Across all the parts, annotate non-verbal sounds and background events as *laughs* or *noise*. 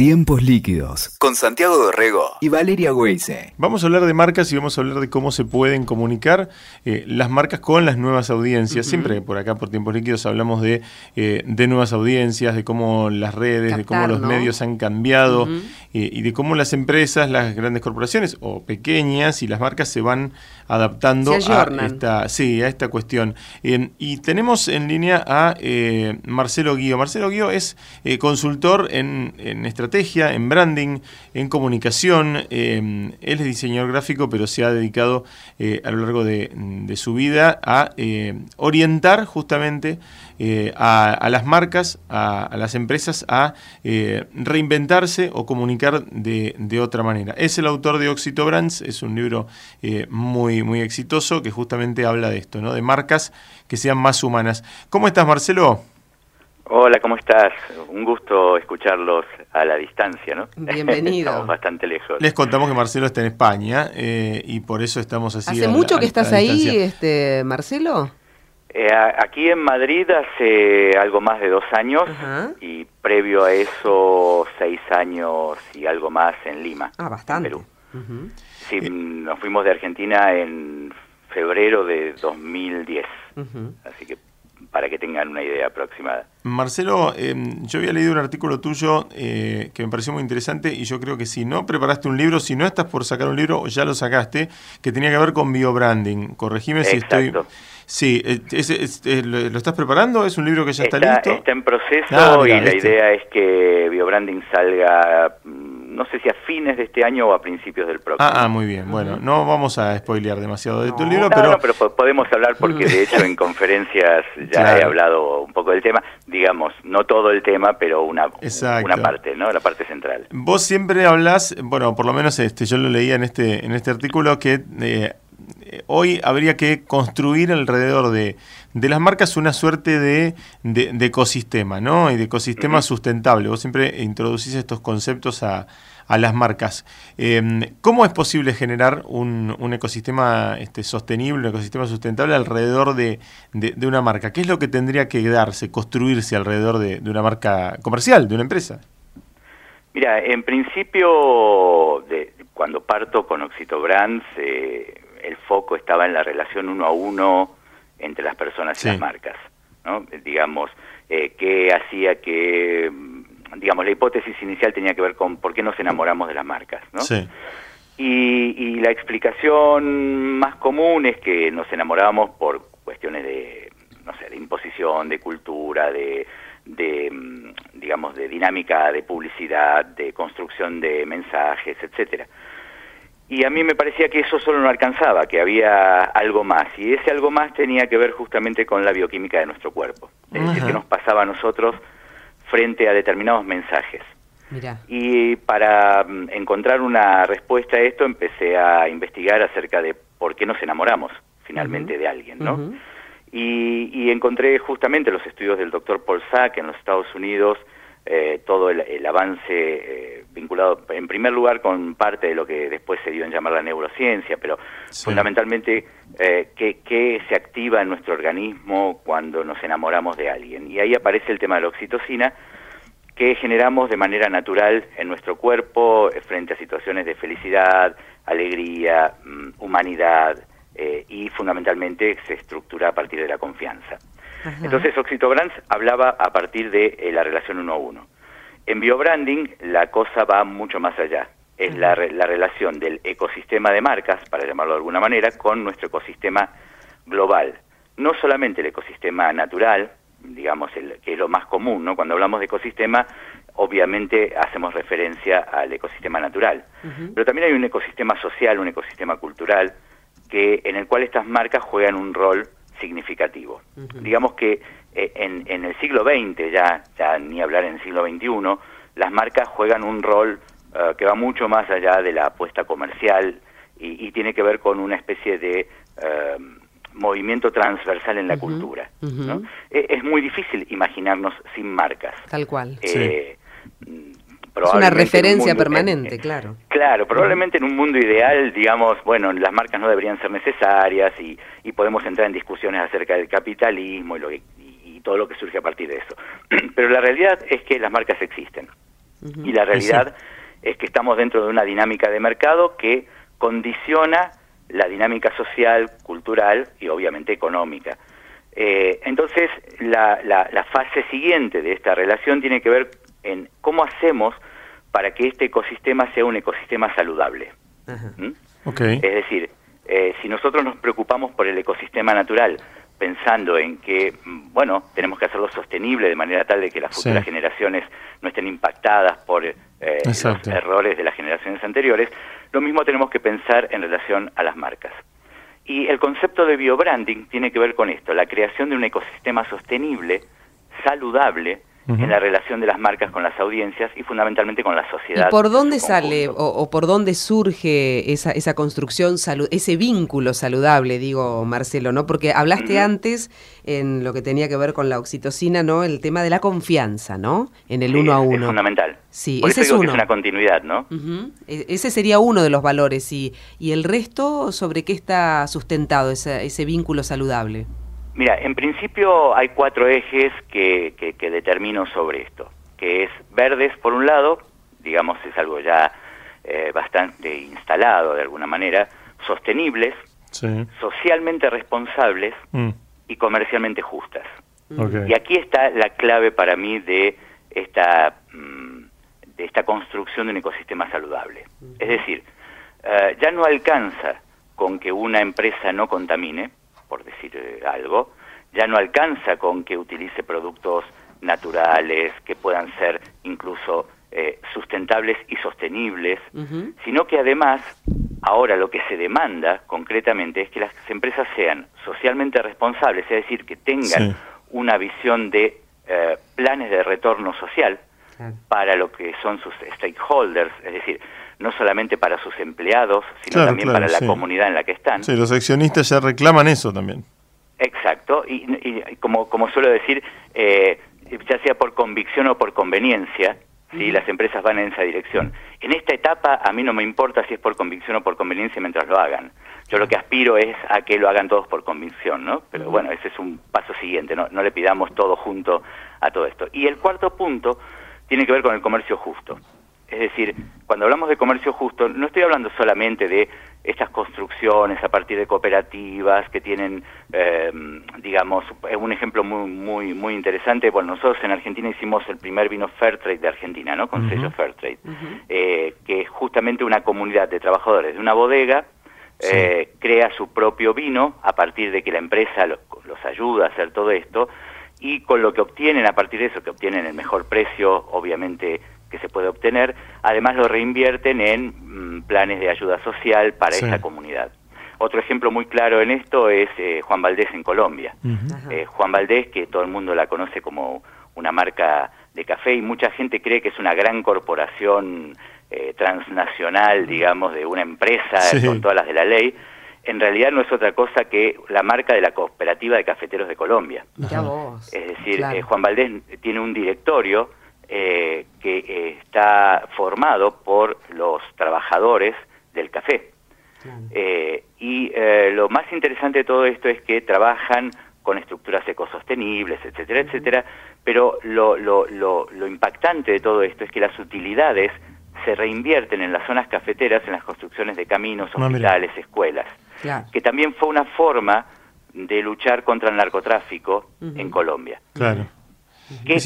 Tiempos líquidos con Santiago Dorrego y Valeria Weise. Vamos a hablar de marcas y vamos a hablar de cómo se pueden comunicar eh, las marcas con las nuevas audiencias. Siempre por acá, por Tiempos líquidos, hablamos de, eh, de nuevas audiencias, de cómo las redes, de cómo los medios han cambiado eh, y de cómo las empresas, las grandes corporaciones o pequeñas y las marcas se van adaptando a esta, sí, a esta cuestión. y tenemos en línea a Marcelo Guío. Marcelo Guío es consultor en, en estrategia en branding, en comunicación. Eh, él es diseñador gráfico, pero se ha dedicado eh, a lo largo de, su vida a eh, orientar justamente a, las marcas, a, las empresas, a reinventarse o comunicar de, otra manera. Es el autor de Oxito Brands, es un libro muy, muy exitoso que justamente habla de esto, ¿no? de marcas que sean más humanas. ¿Cómo estás, Marcelo? Hola, ¿cómo estás? Un gusto escucharlos a la distancia, ¿no? Bienvenido. *laughs* estamos bastante lejos. Les contamos que Marcelo está en España eh, y por eso estamos así. ¿Hace mucho que estás ahí, este, Marcelo? Eh, aquí en Madrid hace algo más de dos años y previo a eso seis años y algo más en Lima. Ah, bastante. Perú. Sí, nos fuimos de Argentina en febrero de 2010. Así que para que tengan una idea aproximada. Marcelo, em, yo había leído un artículo tuyo eh, que me pareció muy interesante y yo creo que si no preparaste un libro, si no estás por sacar un libro, ya lo sacaste, que tenía que ver con biobranding. Corregime si estoy... Sí, eh, ¿lo estás preparando? ¿Es un libro que ya está, listo? Está en proceso ah, y la idea es que biobranding salga mm, no sé si a fines de este año o a principios del próximo. Ah, ah muy bien. Bueno, no vamos a spoilear demasiado de tu libro, pero... No, pero podemos hablar porque de hecho en *laughs* conferencias ya he hablado un poco del tema. Digamos, no todo el tema, pero una, una parte, ¿no? La parte central. Vos siempre hablas, bueno, por lo menos este, yo lo leía en este, en este artículo, que... Eh, hoy habría que construir alrededor de, de las marcas una suerte de, de, ecosistema, ¿no? Y de ecosistema sustentable. Vos siempre introducís estos conceptos a, a las marcas. Em, ¿Cómo es posible generar un, un ecosistema este, sostenible, un ecosistema sustentable alrededor de, de, una marca? ¿Qué es lo que tendría que darse, construirse alrededor de, una marca comercial, de una empresa? Mira, en principio, de, cuando parto con Oxito Brands, eh, el foco estaba en la relación uno a uno entre las personas y las marcas, ¿no? Digamos, eh, qué hacía que, digamos, la hipótesis inicial tenía que ver con por qué nos enamoramos de las marcas, ¿no? Sí. Y, la explicación más común es que nos enamoramos por cuestiones de, no sé, de imposición, de cultura, de, de mm, digamos, de dinámica de publicidad, de construcción de mensajes, etcétera. Y a mí me parecía que eso solo no alcanzaba, que había algo más. Y ese algo más tenía que ver justamente con la bioquímica de nuestro cuerpo. Es decir, que nos pasaba a nosotros frente a determinados mensajes. Y para mm, encontrar una respuesta a esto empecé a investigar acerca de por qué nos enamoramos finalmente de alguien, ¿no? y, encontré justamente los estudios del doctor Paul Sack en los Estados Unidos, eh, todo el, avance eh, vinculado en primer lugar con parte de lo que después se dio en llamar la neurociencia, pero fundamentalmente eh, qué, se activa en nuestro organismo cuando nos enamoramos de alguien. Y ahí aparece el tema de la oxitocina, que generamos de manera natural en nuestro cuerpo frente a situaciones de felicidad, alegría, mm, humanidad, y fundamentalmente se estructura a partir de la confianza. Entonces, Oxitobrands hablaba a partir de eh, la relación uno a uno. En biobranding la cosa va mucho más allá. Es la, la relación del ecosistema de marcas, para llamarlo de alguna manera, con nuestro ecosistema global. No solamente el ecosistema natural, digamos, el, que es lo más común, ¿no? Cuando hablamos de ecosistema, obviamente hacemos referencia al ecosistema natural. Pero también hay un ecosistema social, un ecosistema cultural, que en el cual estas marcas juegan un rol significativo. Digamos que eh, en, en, el siglo XX, ya, ya ni hablar en el siglo XXI, las marcas juegan un rol eh, que va mucho más allá de la apuesta comercial y, tiene que ver con una especie de eh, movimiento transversal en la cultura. es muy difícil imaginarnos sin marcas. Tal cual. Mm, es una referencia permanente, claro. Claro, probablemente en un mundo ideal, digamos, bueno, las marcas no deberían ser necesarias y, podemos entrar en discusiones acerca del capitalismo y, lo y todo lo que surge a partir de eso. *clears throat* Pero la realidad es que las marcas existen. Y la realidad es que estamos dentro de una dinámica de mercado que condiciona la dinámica social, cultural y obviamente económica. Eh, entonces, la, la, fase siguiente de esta relación tiene que ver en cómo hacemos para que este ecosistema sea un ecosistema saludable. ¿Mm? Es decir, eh, si nosotros nos preocupamos por el ecosistema natural, pensando en que, mm, bueno, tenemos que hacerlo sostenible de manera tal de que las futuras generaciones no estén impactadas por eh, los errores de las generaciones anteriores, lo mismo tenemos que pensar en relación a las marcas. Y el concepto de biobranding tiene que ver con esto, la creación de un ecosistema sostenible, saludable, en la relación de las marcas con las audiencias y fundamentalmente con la sociedad. ¿Y por dónde sale o, por dónde surge esa, esa construcción, ese vínculo saludable, digo, Marcelo, ¿no? Porque hablaste antes en lo que tenía que ver con la oxitocina, ¿no? El tema de la confianza, ¿no? En el uno a uno. Es fundamental. Sí, ese es uno. es una continuidad, ¿no? E, ese sería uno de los valores. ¿Y, y el resto, sobre qué está sustentado ese, ese vínculo saludable? Mira, en principio hay cuatro ejes que, que, determino sobre esto, que es verdes por un lado, digamos es algo ya eh, bastante instalado de alguna manera, sostenibles, socialmente responsables mm. y comercialmente justas. Y aquí está la clave para mí de esta, mm, de esta construcción de un ecosistema saludable. Es decir, eh, ya no alcanza con que una empresa no contamine, por decir eh, algo, ya no alcanza con que utilice productos naturales, que puedan ser incluso eh, sustentables y sostenibles, sino que además ahora lo que se demanda concretamente es que las empresas sean socialmente responsables, es decir, que tengan una visión de eh, planes de retorno social para lo que son sus stakeholders, es decir, no solamente para sus empleados, sino también para la comunidad en la que están. Sí, los accionistas ya reclaman eso también. Exacto, y, como, como suelo decir, eh, ya sea por convicción o por conveniencia, ¿sí? las empresas van en esa dirección. En esta etapa a mí no me importa si es por convicción o por conveniencia mientras lo hagan. Yo lo que aspiro es a que lo hagan todos por convicción, ¿no? Pero bueno, ese es un paso siguiente, no, no le pidamos todo junto a todo esto. Y el cuarto punto tiene que ver con el comercio justo. Es decir, cuando hablamos de comercio justo, no estoy hablando solamente de estas construcciones a partir de cooperativas que tienen, eh, digamos, un ejemplo muy, muy, muy interesante. Bueno, nosotros en Argentina hicimos el primer vino Fairtrade de Argentina, ¿no? Con sello Fairtrade, eh, que es justamente una comunidad de trabajadores de una bodega eh, crea su propio vino a partir de que la empresa los, los ayuda a hacer todo esto y con lo que obtienen a partir de eso, que obtienen el mejor precio, obviamente que se puede obtener, además lo reinvierten en mm, planes de ayuda social para esa comunidad. Otro ejemplo muy claro en esto es eh, Juan Valdés en Colombia. Eh, Juan Valdés, que todo el mundo la conoce como una marca de café y mucha gente cree que es una gran corporación eh, transnacional, digamos, de una empresa con todas las de la ley, en realidad no es otra cosa que la marca de la Cooperativa de Cafeteros de Colombia. Es decir, Juan Valdés tiene un directorio eh, que eh, está formado por los trabajadores del café. Eh, y lo más interesante de todo esto es que trabajan con estructuras ecosostenibles, etcétera, etcétera, pero lo, lo, lo, lo, impactante de todo esto es que las utilidades se reinvierten en las zonas cafeteras, en las construcciones de caminos, ah, hospitales, escuelas, que también fue una forma de luchar contra el narcotráfico en Colombia. Claro.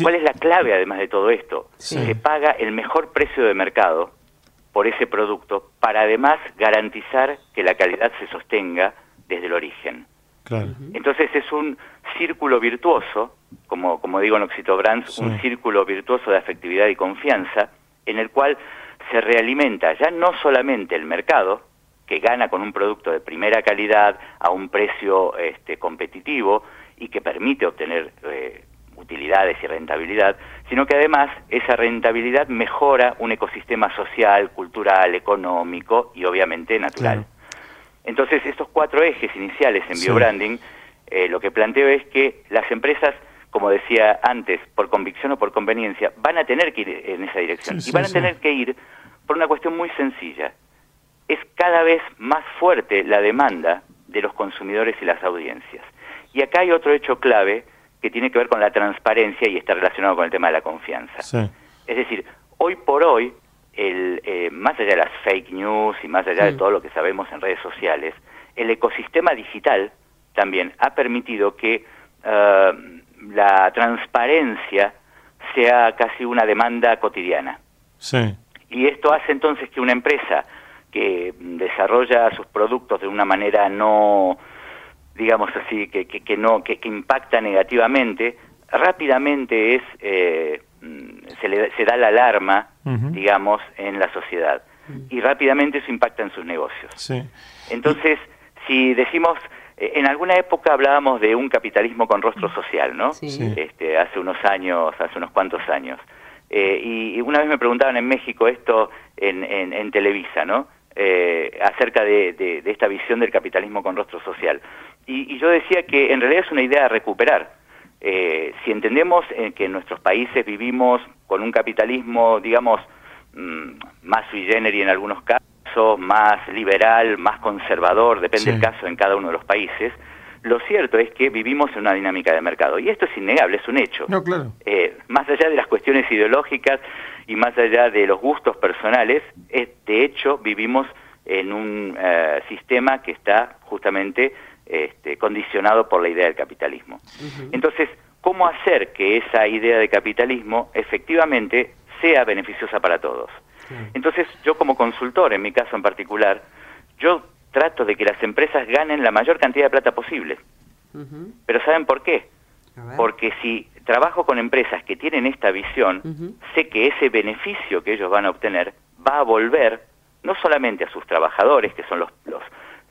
¿Cuál es la clave además de todo esto? Se paga el mejor precio de mercado por ese producto para además garantizar que la calidad se sostenga desde el origen. Entonces es un círculo virtuoso, como, como digo en Oxitobrands, un círculo virtuoso de afectividad y confianza, en el cual se realimenta ya no solamente el mercado, que gana con un producto de primera calidad a un precio este, competitivo y que permite obtener eh, utilidades y rentabilidad, sino que además esa rentabilidad mejora un ecosistema social, cultural, económico y obviamente natural. Entonces, estos cuatro ejes iniciales en biobranding, eh, lo que planteo es que las empresas, como decía antes, por convicción o por conveniencia, van a tener que ir en esa dirección. y van a tener que ir por una cuestión muy sencilla. Es cada vez más fuerte la demanda de los consumidores y las audiencias. Y acá hay otro hecho clave que tiene que ver con la transparencia y está relacionado con el tema de la confianza. Es decir, hoy por hoy, el, eh, más allá de las fake news y más allá de todo lo que sabemos en redes sociales, el ecosistema digital también ha permitido que eh, la transparencia sea casi una demanda cotidiana. Sí. Y esto hace entonces que una empresa que desarrolla sus productos de una manera no, digamos así, que, que, que no, que, que impacta negativamente, rápidamente es, eh, mm, se, le, se da la alarma, digamos, en la sociedad. Y rápidamente eso impacta en sus negocios. Sí. Entonces, si decimos, eh, en alguna época hablábamos de un capitalismo con rostro social, ¿no? Sí. Sí. Este, hace unos años, hace unos cuantos años. Eh, y, y una vez me preguntaban en México esto en, en, en Televisa, ¿no? Eh, acerca de, de- de esta visión del capitalismo con rostro social. Y, y yo decía que en realidad es una idea a recuperar. Eh, si entendemos eh, que en nuestros países vivimos con un capitalismo, digamos, mm, más sui generis en algunos casos, más liberal, más conservador, depende Sí. del caso en cada uno de los países, lo cierto es que vivimos en una dinámica de mercado. Y esto es innegable, es un hecho. No, claro. Eh, más allá de las cuestiones ideológicas y más allá de los gustos personales, es- de hecho vivimos en un eh, sistema que está justamente este, condicionado por la idea del capitalismo. Entonces, ¿cómo hacer que esa idea de capitalismo efectivamente sea beneficiosa para todos? Entonces, yo como consultor, en mi caso en particular, yo trato de que las empresas ganen la mayor cantidad de plata posible. Pero ¿saben por qué? Porque si trabajo con empresas que tienen esta visión, sé que ese beneficio que ellos van a obtener va a volver no solamente a sus trabajadores, que son los, los,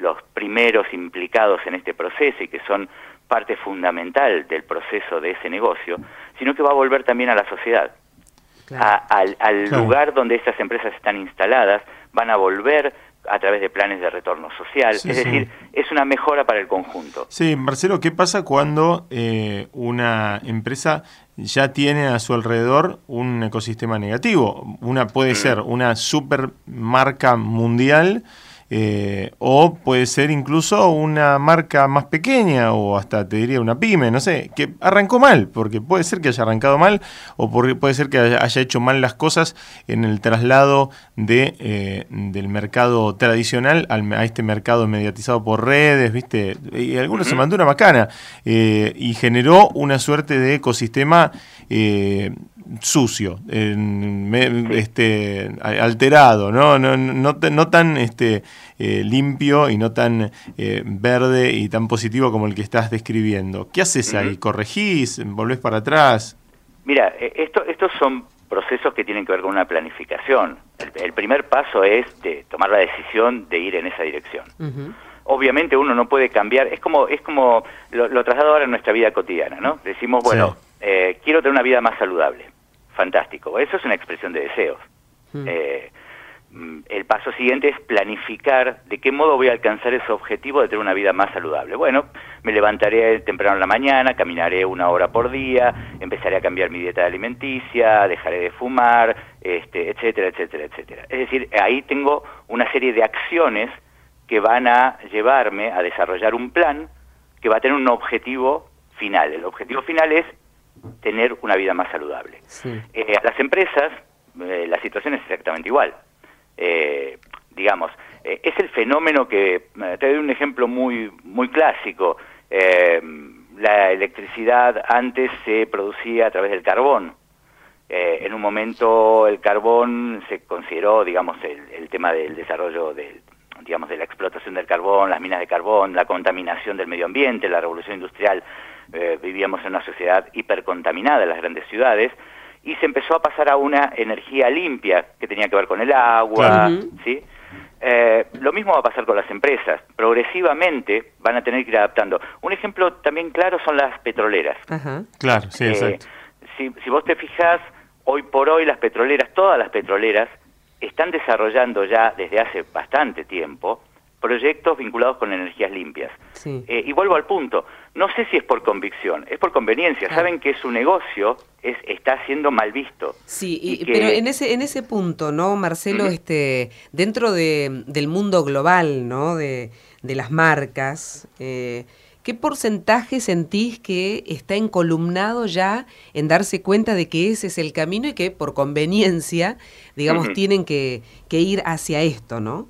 los primeros implicados en este proceso y que son parte fundamental del proceso de ese negocio, sino que va a volver también a la sociedad. Claro. A- al al Claro. lugar donde estas empresas están instaladas, van a volver a través de planes de retorno social, Sí, es sí. decir, es una mejora para el conjunto. Sí, Marcelo, ¿qué pasa cuando eh, una empresa ya tiene a su alrededor un ecosistema negativo? Una puede ser una super marca mundial eh, o puede ser incluso una marca más pequeña o hasta te diría una pyme, no sé, que arrancó mal, porque puede ser que haya arrancado mal o por- puede ser que haya haya hecho mal las cosas en el traslado de, eh, del mercado tradicional al, a este mercado mediatizado por redes, ¿viste? Y algunos se mandó una macana eh, y generó una suerte de ecosistema eh, sucio, me- este, a- alterado, ¿no? No, no, ta- no tan este, eh, limpio y no tan eh, verde y tan positivo como el que estás describiendo. ¿Qué haces ahí? ¿Corregís? ¿Volvés para atrás? Mira, eh, esto, estos son procesos que tienen que ver con una planificación. El, el primer paso es de tomar la decisión de ir en esa dirección. Obviamente uno no puede cambiar, es como, es como lo, lo traslado ahora en nuestra vida cotidiana, ¿no? Decimos, bueno, eh, quiero tener una vida más saludable. Fantástico. Eso es una expresión de deseos. Mm. Eh, mm, el paso siguiente es planificar de qué modo voy a alcanzar ese objetivo de tener una vida más saludable. Bueno, me levantaré temprano en la mañana, caminaré una hora por día, empezaré a cambiar mi dieta alimenticia, dejaré de fumar, este, etcétera, etcétera, etcétera. Es decir, ahí tengo una serie de acciones que van a llevarme a desarrollar un plan que va a tener un objetivo final. El objetivo final es tener una vida más saludable. Sí. Eh, a las empresas eh, la situación es exactamente igual. Eh, digamos, eh, es el fenómeno que, eh, te doy un ejemplo muy, muy clásico, Eh, la electricidad antes se producía a través del carbón. En un momento el carbón se consideró, digamos, el, el tema del desarrollo del, digamos, de la explotación del carbón, las minas de carbón, la contaminación del medio ambiente, la revolución industrial. Eh, vivíamos en una sociedad hipercontaminada en las grandes ciudades y se empezó a pasar a una energía limpia que tenía que ver con el agua, Claro. ¿sí? Eh, lo mismo va a pasar con las empresas. Progresivamente van a tener que ir adaptando. Un ejemplo también claro son las petroleras. Ajá. Claro, sí, Eh, exacto. si, si vos te fijas, hoy por hoy las petroleras, todas las petroleras, están desarrollando ya desde hace bastante tiempo proyectos vinculados con energías limpias. Sí. Eh, y vuelvo al punto, no sé si es por convicción, es por conveniencia. Ah. Saben que su negocio es, está siendo mal visto. Sí, y- Y que- pero en ese en ese punto, ¿no, Marcelo? Este, dentro de, del mundo global, ¿no? De, de las marcas, eh, ¿Qué porcentaje sentís que está encolumnado ya en darse cuenta de que ese es el camino y que por conveniencia, digamos, tienen que, que, ir hacia esto, ¿no?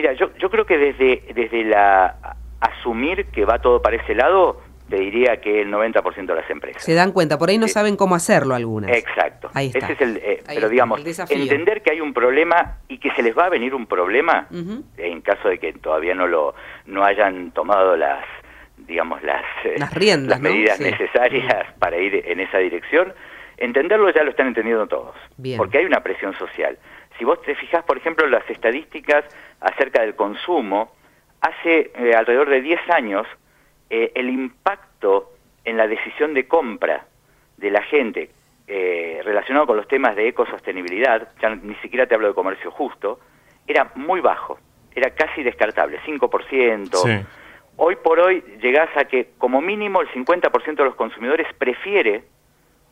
Mira, yo, yo creo que desde, desde la asumir que va todo para ese lado, te diría que el 90% de las empresas. Se dan cuenta, por ahí no saben cómo hacerlo algunas. Exacto. Ahí está. Ese es el, eh, pero digamos, entender que hay un problema y que se les va a venir un problema, en caso de que todavía no lo no hayan tomado las digamos las, eh, las riendas, medidas necesarias para ir en esa dirección, entenderlo ya lo están entendiendo todos, porque hay una presión social. Si vos te fijas, por ejemplo, las estadísticas acerca del consumo, hace eh, alrededor de 10 años eh, el impacto en la decisión de compra de la gente eh, relacionado con los temas de ecosostenibilidad, ya ni siquiera te hablo de comercio justo, era muy bajo, era casi descartable, 5%. Hoy por hoy llegás a que como mínimo el 50% de los consumidores prefiere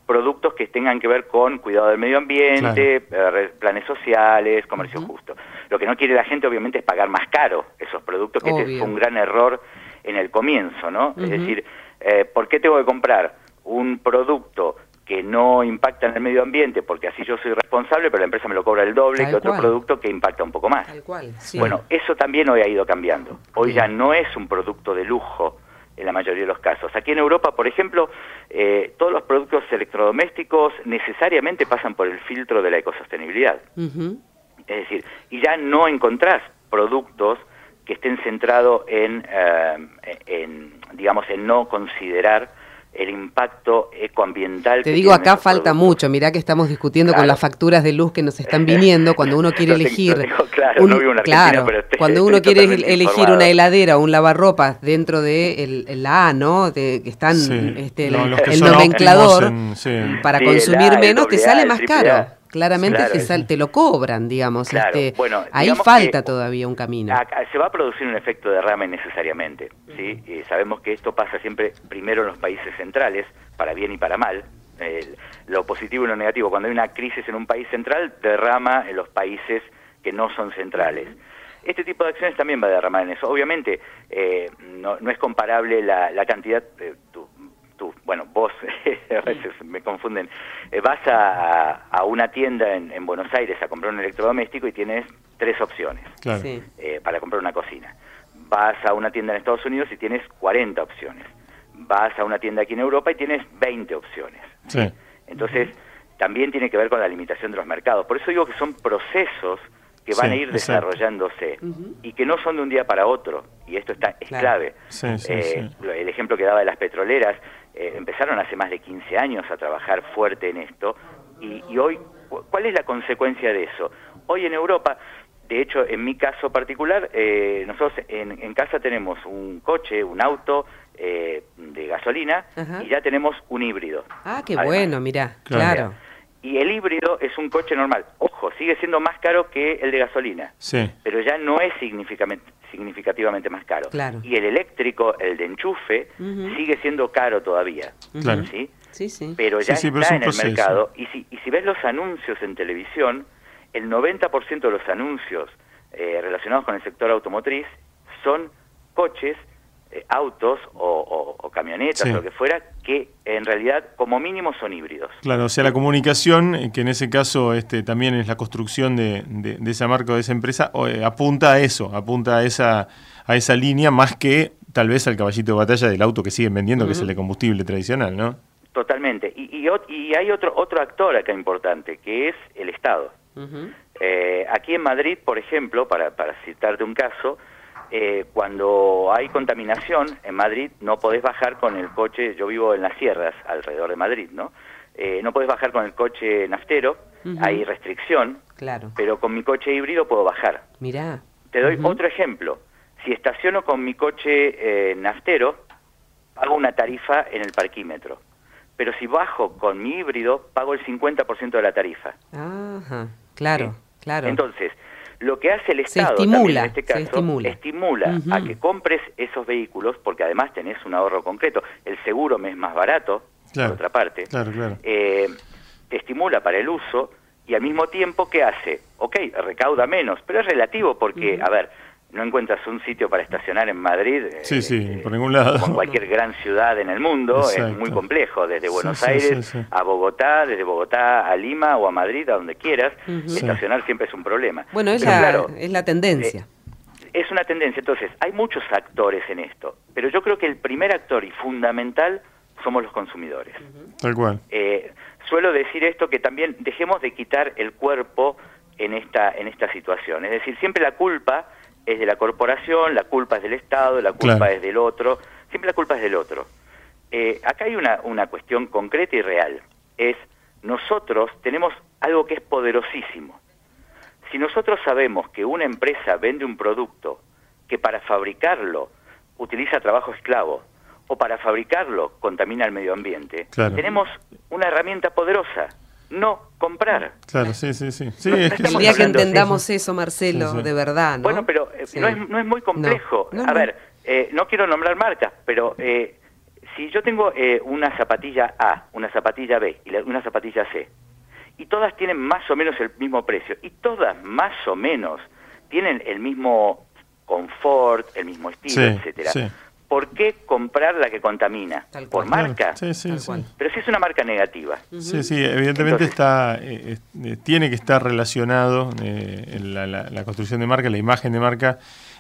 productos que tengan que ver con cuidado del medio ambiente, eh, planes sociales, comercio justo. Lo que no quiere la gente obviamente es pagar más caro esos productos, que este fue un gran error en el comienzo, ¿no? Es decir, eh, ¿por qué tengo que comprar un producto que no impacta en el medio ambiente porque así yo soy responsable, pero la empresa me lo cobra el doble que otro producto que impacta un poco más? Tal cual, Bueno, eso también hoy ha ido cambiando. Hoy ya no es un producto de lujo en la mayoría de los casos. Aquí en Europa, por ejemplo, eh, todos los productos electrodomésticos necesariamente pasan por el filtro de la ecosostenibilidad. Es decir, y ya no encontrás productos que estén centrados en, eh, en, digamos, en no considerar el impacto ecoambiental. Te digo, acá falta mucho. Mirá que estamos discutiendo con las facturas de luz que nos están *laughs* viniendo cuando uno quiere elegir. claro, no vivo en claro cuando *laughs* uno quiere elegir una heladera o un lavarropas dentro de el, la A, ¿no? De, que están este, el, nomenclador para consumir menos, te sale más caro. Claramente te, te, lo cobran, digamos. este, bueno, ahí falta todavía un camino. se va a producir un efecto de derrame necesariamente. ¿Sí? Y sabemos que esto pasa siempre primero en los países centrales, para bien y para mal. lo positivo y lo negativo. Cuando hay una crisis en un país central, derrama en los países que no son centrales. Este tipo de acciones también va a derramar en eso. Obviamente, eh, no, no, es comparable la, la cantidad, de tú, bueno, vos *laughs* a veces me confunden, eh, vas a, a, una tienda en, Buenos Aires a comprar un electrodoméstico y tienes tres opciones eh, para comprar una cocina. Vas a una tienda en Estados Unidos y tienes 40 opciones. Vas a una tienda aquí en Europa y tienes 20 opciones. Entonces, también tiene que ver con la limitación de los mercados. Por eso digo que son procesos que van a ir desarrollándose y que no son de un día para otro, y esto está, es clave. Eh, el ejemplo que daba de las petroleras, eh, empezaron hace más de 15 años a trabajar fuerte en esto y, hoy, ¿cuál es la consecuencia de eso? Hoy en Europa, de hecho, en mi caso particular, eh, nosotros en, casa tenemos un coche, un auto eh, de gasolina y ya tenemos un híbrido. Ah, qué bueno, mira, claro. Y el híbrido es un coche normal. Ojo, sigue siendo más caro que el de gasolina. Sí. Pero ya no es significativamente, significativamente más caro. Claro. Y el eléctrico, el de enchufe, sigue siendo caro todavía. Claro. ¿sí? Sí, sí. Pero ya está en el mercado. Y si, y si ves los anuncios en televisión, el 90% de los anuncios eh, relacionados con el sector automotriz son coches eh, autos o, camionetas o lo que fuera que en realidad como mínimo son híbridos. Claro, o sea, la comunicación, eh, que en ese caso este, también es la construcción de, de, esa marca o de esa empresa, eh, apunta a eso, apunta a esa, a esa línea más que tal vez al caballito de batalla del auto que siguen vendiendo, que es el de combustible tradicional, ¿no? Totalmente. Y, y, hay otro, otro actor acá importante, que es el Estado. Aquí en Madrid, por ejemplo, para, para citarte un caso, eh, cuando hay contaminación en Madrid no podés bajar con el coche, yo vivo en las sierras alrededor de Madrid, ¿no? Eh, no podés bajar con el coche naftero, hay restricción, claro. pero con mi coche híbrido puedo bajar. Mirá. Te doy otro ejemplo. Si estaciono con mi coche eh, naftero, pago una tarifa en el parquímetro. Pero si bajo con mi híbrido, pago el 50% de la tarifa. Ajá, claro, claro. Entonces, lo que hace el Estado en este caso estimula, a que compres esos vehículos porque además tenés un ahorro concreto. El seguro me es más barato, por otra parte. Eh, te estimula para el uso y al mismo tiempo, ¿qué hace? Ok, recauda menos, pero es relativo porque, a ver, no encuentras un sitio para estacionar en Madrid. Sí, sí, eh, por ningún lado. Como cualquier gran ciudad en el mundo, es muy complejo, desde Buenos Aires a Bogotá, desde Bogotá a Lima o a Madrid, a donde quieras, estacionar siempre es un problema. Bueno, es, la, es la tendencia. Eh, es una tendencia, entonces, hay muchos actores en esto, pero yo creo que el primer actor y fundamental somos los consumidores. Tal cual. Eh, suelo decir esto, que también dejemos de quitar el cuerpo en esta, en esta situación. Es decir, siempre la culpa es de la corporación, la culpa es del Estado, la culpa es del otro, siempre la culpa es del otro. Eh, acá hay una, una cuestión concreta y real, es nosotros tenemos algo que es poderosísimo. Si nosotros sabemos que una empresa vende un producto que para fabricarlo utiliza trabajo esclavo o para fabricarlo contamina el medio ambiente, tenemos una herramienta poderosa. No comprar. Claro, sí, sí, sí. día que entendamos eso, Marcelo, de verdad, ¿no? Bueno, pero eh, no, es, no, es, muy complejo. a ver, eh, no quiero nombrar marcas, pero eh, si yo tengo una zapatilla A, una zapatilla B y una zapatilla C, y todas tienen más o menos el mismo precio, y todas más o menos tienen el mismo confort, el mismo estilo, etcétera. ¿Por qué comprar la que contamina? ¿Por marca? Sí, sí, sí. Pero si es una marca negativa. Sí, sí, evidentemente está, eh, eh, tiene que estar relacionado eh, la, construcción de marca, la imagen de marca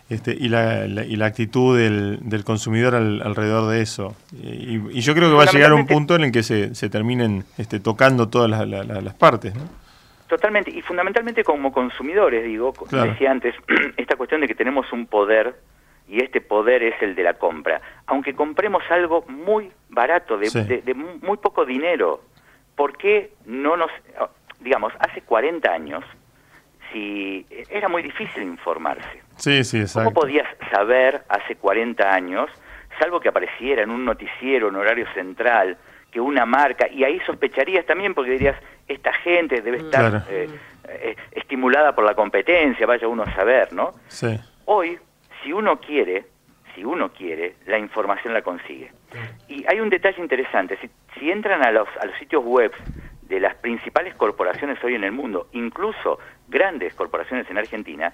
este, y, la, y la actitud del, del consumidor alrededor de eso. Y, yo creo que va a llegar un punto en el que se, se terminen este, tocando todas las, partes, ¿no? Totalmente, y fundamentalmente como consumidores, digo, como decía antes, *clears throat* esta cuestión de que tenemos un poder y este poder es el de la compra. Aunque compremos algo muy barato, de, muy poco dinero, ¿por qué no nos... Digamos, hace 40 años, si era muy difícil informarse. Sí, sí, exacto. ¿Cómo podías saber hace 40 años, salvo que apareciera en un noticiero, en horario central, que una marca, y ahí sospecharías también porque dirías, esta gente debe estar eh, eh, estimulada por la competencia, vaya uno a saber, ¿no? Sí. Hoy si uno quiere, si uno quiere, la información la consigue. Y hay un detalle interesante, si, entran a los, a los sitios web de las principales corporaciones hoy en el mundo, incluso grandes corporaciones en Argentina,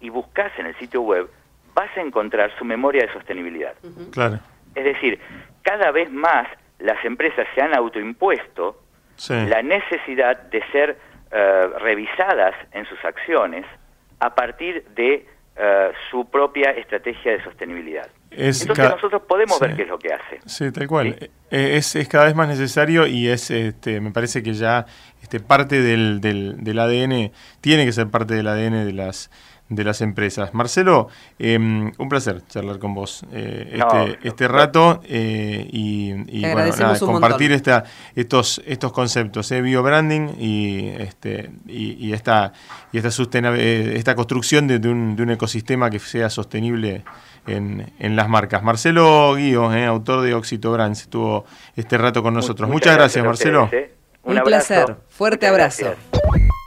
y buscas en el sitio web, vas a encontrar su memoria de sostenibilidad. Claro. Es decir, cada vez más las empresas se han autoimpuesto la necesidad de ser eh, revisadas en sus acciones a partir de eh, su propia estrategia de sostenibilidad. Entonces nosotros podemos ver qué es lo que hace. Sí, tal cual. Eh, es, es, cada vez más necesario y es, este, me parece que ya este, parte del, del, del ADN, tiene que ser parte del ADN de las de las empresas. Marcelo, em, un placer charlar con vos eh, este, este rato eh, y, compartir esta, estos, estos conceptos, eh, biobranding y, este, y, esta, y esta, esta construcción de, un, de un ecosistema que sea sostenible en, en las marcas. Marcelo Guío, autor de Oxito Brands, estuvo este rato con nosotros. Muchas, gracias, Marcelo. Un, placer. Fuerte abrazo.